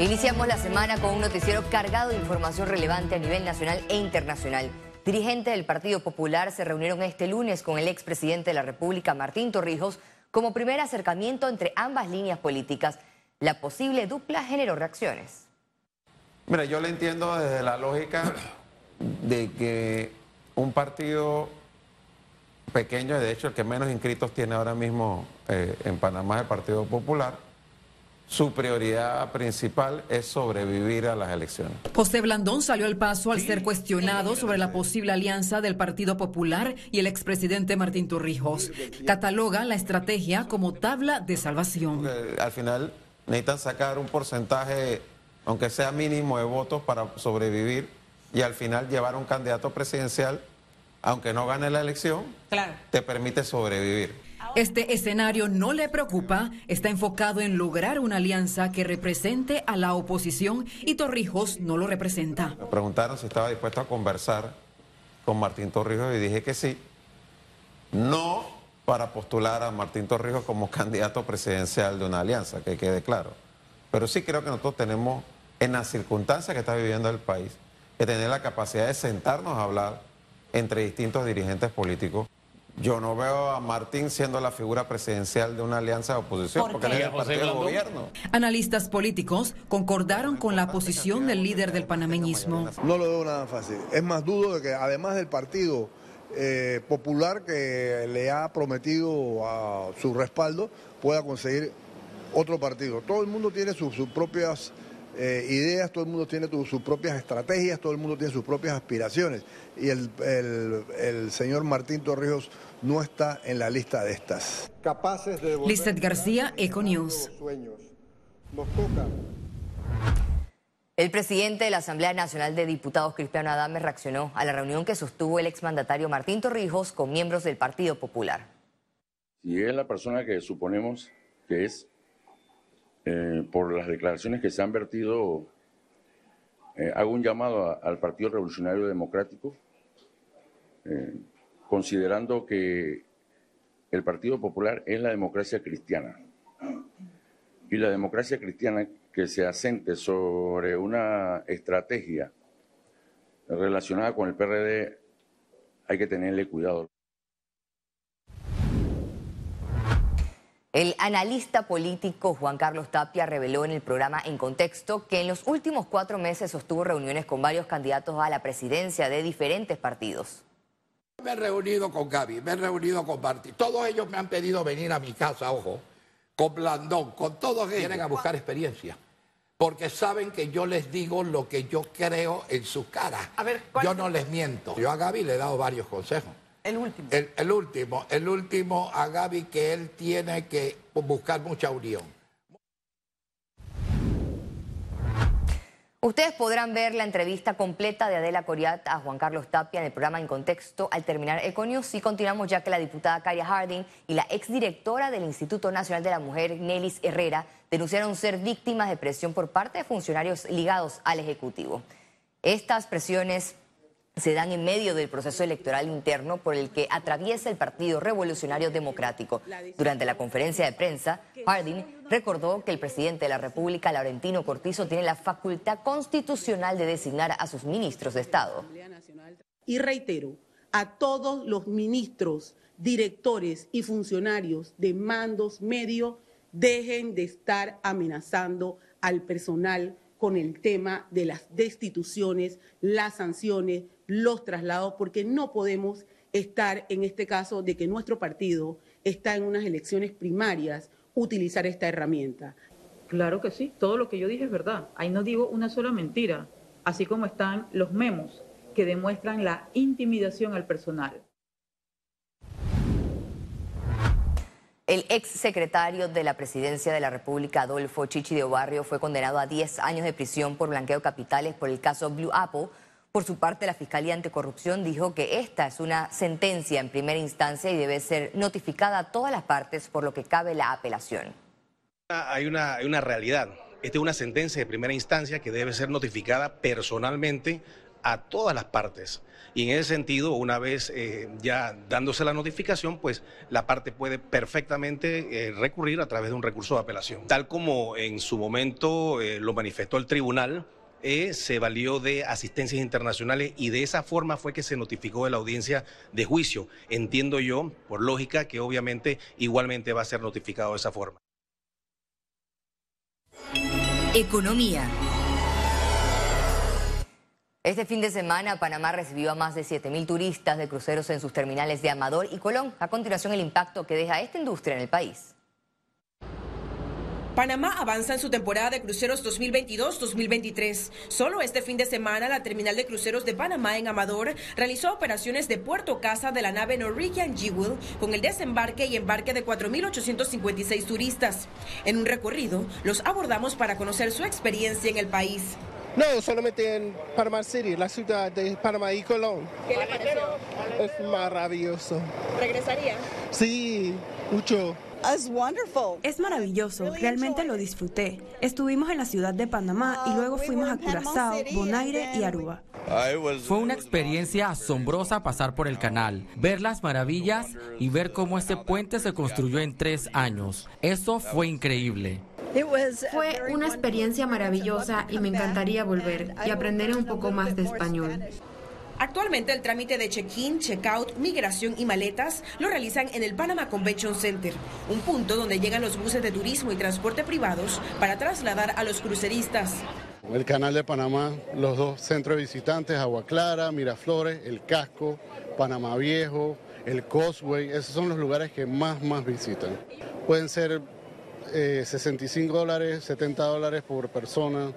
Iniciamos la semana con un noticiero cargado de información relevante a nivel nacional e internacional. Dirigentes del Partido Popular se reunieron este lunes con el expresidente de la República, Martín Torrijos, como primer acercamiento entre ambas líneas políticas. La posible dupla generó reacciones. Mira, yo le entiendo desde la lógica de que un partido pequeño, de hecho el que menos inscritos tiene ahora mismo eh, en Panamá es el Partido Popular, su prioridad principal es sobrevivir a las elecciones. José Blandón salió al paso al ser cuestionado sobre la posible alianza del Partido Popular y el expresidente Martín Torrijos. Cataloga la estrategia como tabla de salvación. Al final necesitan sacar un porcentaje, aunque sea mínimo, de votos para sobrevivir y al final llevar a un candidato presidencial, aunque no gane la elección, te permite sobrevivir. Este escenario no le preocupa, está enfocado en lograr una alianza que represente a la oposición y Torrijos no lo representa. Me preguntaron si estaba dispuesto a conversar con Martín Torrijos y dije que sí. No para postular a Martín Torrijos como candidato presidencial de una alianza, que quede claro. Pero sí creo que nosotros tenemos, en las circunstancias que está viviendo el país, que tener la capacidad de sentarnos a hablar entre distintos dirigentes políticos yo no veo a Martín siendo la figura presidencial de una alianza de oposición, porque él es el partido de gobierno. Analistas políticos concordaron con la posición del líder del panameñismo. No lo veo nada fácil. Es más, dudo de que además del partido eh, popular que le ha prometido a su respaldo, pueda conseguir otro partido. Todo el mundo tiene sus propias eh, ideas, todo el mundo tiene sus propias estrategias, todo el mundo tiene sus propias aspiraciones. Y el, el, señor Martín Torrijos no está en la lista de estas. Capaces de Lizeth García, Econews. El presidente de la Asamblea Nacional de Diputados, Cristiano Adames, reaccionó a la reunión que sostuvo el exmandatario Martín Torrijos con miembros del Partido Popular. Si es la persona que suponemos que es, eh, por las declaraciones que se han vertido, eh, hago un llamado al Partido Revolucionario Democrático, eh, considerando que el Partido Popular es la democracia cristiana. Y la democracia cristiana que se asente sobre una estrategia relacionada con el PRD, hay que tenerle cuidado. El analista político Juan Carlos Tapia reveló en el programa En Contexto que en los últimos cuatro meses sostuvo reuniones con varios candidatos a la presidencia de diferentes partidos. Me he reunido con Gaby, me he reunido con Martí. Todos ellos me han pedido venir a mi casa, ojo, con Blandón, con todos ellos. Vienen a buscar experiencia. Porque saben que yo les digo lo que yo creo en su cara. A ver, yo no les miento. Yo a Gaby le he dado varios consejos. El último. El, último, el último a Gaby que él tiene que buscar mucha unión. Ustedes podrán ver la entrevista completa de Adela Coriat a Juan Carlos Tapia en el programa En Contexto al terminar Econius. Y continuamos ya que la diputada Caria Harding y la exdirectora del Instituto Nacional de la Mujer, Nelis Herrera, denunciaron ser víctimas de presión por parte de funcionarios ligados al Ejecutivo. Estas presiones se dan en medio del proceso electoral interno por el que atraviesa el Partido Revolucionario Democrático. Durante la conferencia de prensa, Harding recordó que el presidente de la República, Laurentino Cortizo, tiene la facultad constitucional de designar a sus ministros de Estado. Y reitero, a todos los ministros, directores y funcionarios de mandos medios, dejen de estar amenazando al personal con el tema de las destituciones, las sanciones, los traslados, porque no podemos estar en este caso de que nuestro partido está en unas elecciones primarias, utilizar esta herramienta. Claro que sí, todo lo que yo dije es verdad. Ahí no digo una sola mentira, así como están los memos que demuestran la intimidación al personal. El ex secretario de la Presidencia de la República, Adolfo Chichi de Obarrio, fue condenado a 10 años de prisión por blanqueo de capitales por el caso Blue Apple por su parte, la Fiscalía Anticorrupción dijo que esta es una sentencia en primera instancia y debe ser notificada a todas las partes, por lo que cabe la apelación. Hay una, realidad. Esta es una sentencia de primera instancia que debe ser notificada personalmente a todas las partes. Y en ese sentido, una vez eh, ya dándose la notificación, pues la parte puede perfectamente eh, recurrir a través de un recurso de apelación. Tal como en su momento eh, lo manifestó el tribunal, se valió de asistencias internacionales y de esa forma fue que se notificó de la audiencia de juicio. Entiendo yo, por lógica, que obviamente igualmente va a ser notificado de esa forma. Economía. Este fin de semana, Panamá recibió a más de 7.000 turistas de cruceros en sus terminales de Amador y Colón. A continuación, el impacto que deja esta industria en el país. Panamá avanza en su temporada de cruceros 2022-2023. Solo este fin de semana, la terminal de cruceros de Panamá en Amador realizó operaciones de puerto casa de la nave Norwegian Jewel con el desembarque y embarque de 4.856 turistas. En un recorrido, los abordamos para conocer su experiencia en el país. No, solamente en Panamá City, la ciudad de Panamá y Colón. ¿Qué le pareció? Es maravilloso. ¿Regresaría? Sí, mucho. Es maravilloso, realmente lo disfruté. Estuvimos en la ciudad de Panamá y luego fuimos a Curazao, Bonaire y Aruba. Fue una experiencia asombrosa pasar por el canal, ver las maravillas y ver cómo este puente se construyó en tres años. Eso fue increíble. Fue una experiencia maravillosa y me encantaría volver y aprender un poco más de español. Actualmente el trámite de check-in, check-out, migración y maletas lo realizan en el Panama Convention Center, un punto donde llegan los buses de turismo y transporte privados para trasladar a los cruceristas. El canal de Panamá, los dos centros de visitantes, Agua Clara, Miraflores, el Casco, Panamá Viejo, el Causeway, esos son los lugares que más, más visitan. Pueden ser 65 eh, dólares, 70 dólares por persona.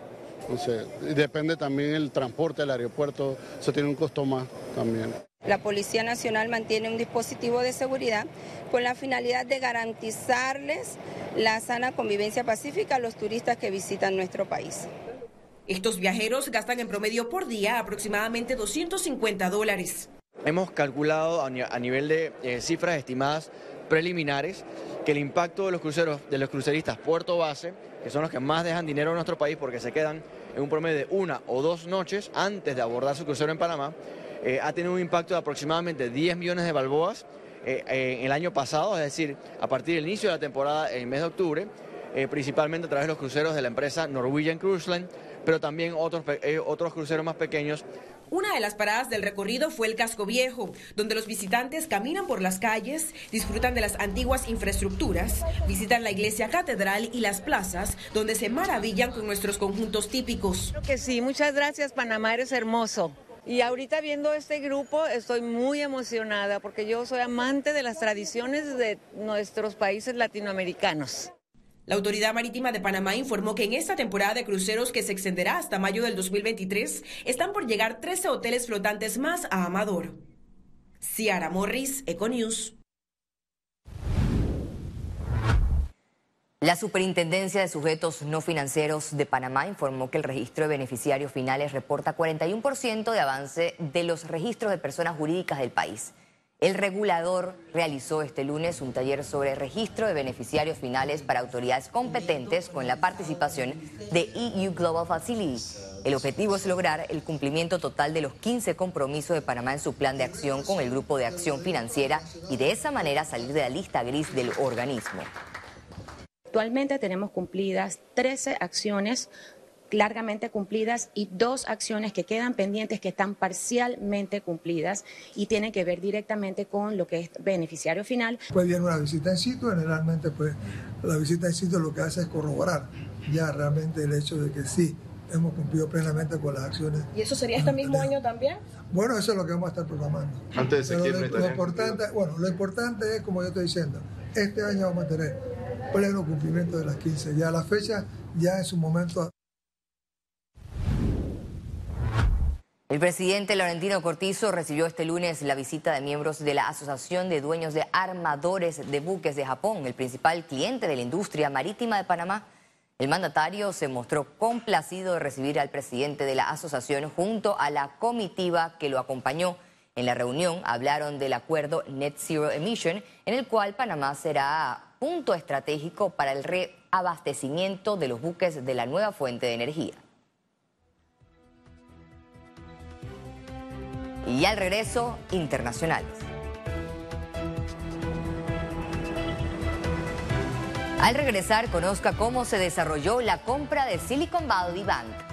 Depende también el transporte del aeropuerto, eso tiene un costo más también. La Policía Nacional mantiene un dispositivo de seguridad con la finalidad de garantizarles la sana convivencia pacífica a los turistas que visitan nuestro país. Estos viajeros gastan en promedio por día aproximadamente 250 dólares. Hemos calculado a nivel de eh, cifras estimadas preliminares que el impacto de los cruceros, de los cruceristas puerto base, que son los que más dejan dinero en nuestro país porque se quedan en un promedio de una o dos noches antes de abordar su crucero en Panamá, eh, ha tenido un impacto de aproximadamente 10 millones de balboas eh, en el año pasado, es decir, a partir del inicio de la temporada en el mes de octubre, eh, principalmente a través de los cruceros de la empresa Norwegian Cruise Line, pero también otros, otros cruceros más pequeños una de las paradas del recorrido fue el Casco Viejo, donde los visitantes caminan por las calles, disfrutan de las antiguas infraestructuras, visitan la iglesia catedral y las plazas, donde se maravillan con nuestros conjuntos típicos. Creo que sí, muchas gracias Panamá, eres hermoso. Y ahorita viendo este grupo estoy muy emocionada porque yo soy amante de las tradiciones de nuestros países latinoamericanos. La Autoridad Marítima de Panamá informó que en esta temporada de cruceros que se extenderá hasta mayo del 2023 están por llegar 13 hoteles flotantes más a Amador. Ciara Morris, Econews. La Superintendencia de Sujetos No Financieros de Panamá informó que el registro de beneficiarios finales reporta 41% de avance de los registros de personas jurídicas del país. El regulador realizó este lunes un taller sobre registro de beneficiarios finales para autoridades competentes con la participación de EU Global Facility. El objetivo es lograr el cumplimiento total de los 15 compromisos de Panamá en su plan de acción con el Grupo de Acción Financiera y de esa manera salir de la lista gris del organismo. Actualmente tenemos cumplidas 13 acciones largamente cumplidas y dos acciones que quedan pendientes que están parcialmente cumplidas y tienen que ver directamente con lo que es beneficiario final. Pues viene una visita en sitio, generalmente pues la visita en sitio lo que hace es corroborar ya realmente el hecho de que sí hemos cumplido plenamente con las acciones. ¿Y eso sería este mismo año también? Bueno, eso es lo que vamos a estar programando. Antes de septiembre. lo, importante, bueno, lo importante es, como yo estoy diciendo, este año vamos a tener pleno cumplimiento de las 15. Ya la fecha ya en su momento El presidente Laurentino Cortizo recibió este lunes la visita de miembros de la Asociación de Dueños de Armadores de Buques de Japón, el principal cliente de la industria marítima de Panamá. El mandatario se mostró complacido de recibir al presidente de la asociación junto a la comitiva que lo acompañó. En la reunión hablaron del acuerdo Net Zero Emission, en el cual Panamá será punto estratégico para el reabastecimiento de los buques de la nueva fuente de energía. Y al regreso, internacionales. Al regresar, conozca cómo se desarrolló la compra de Silicon Valley Bank.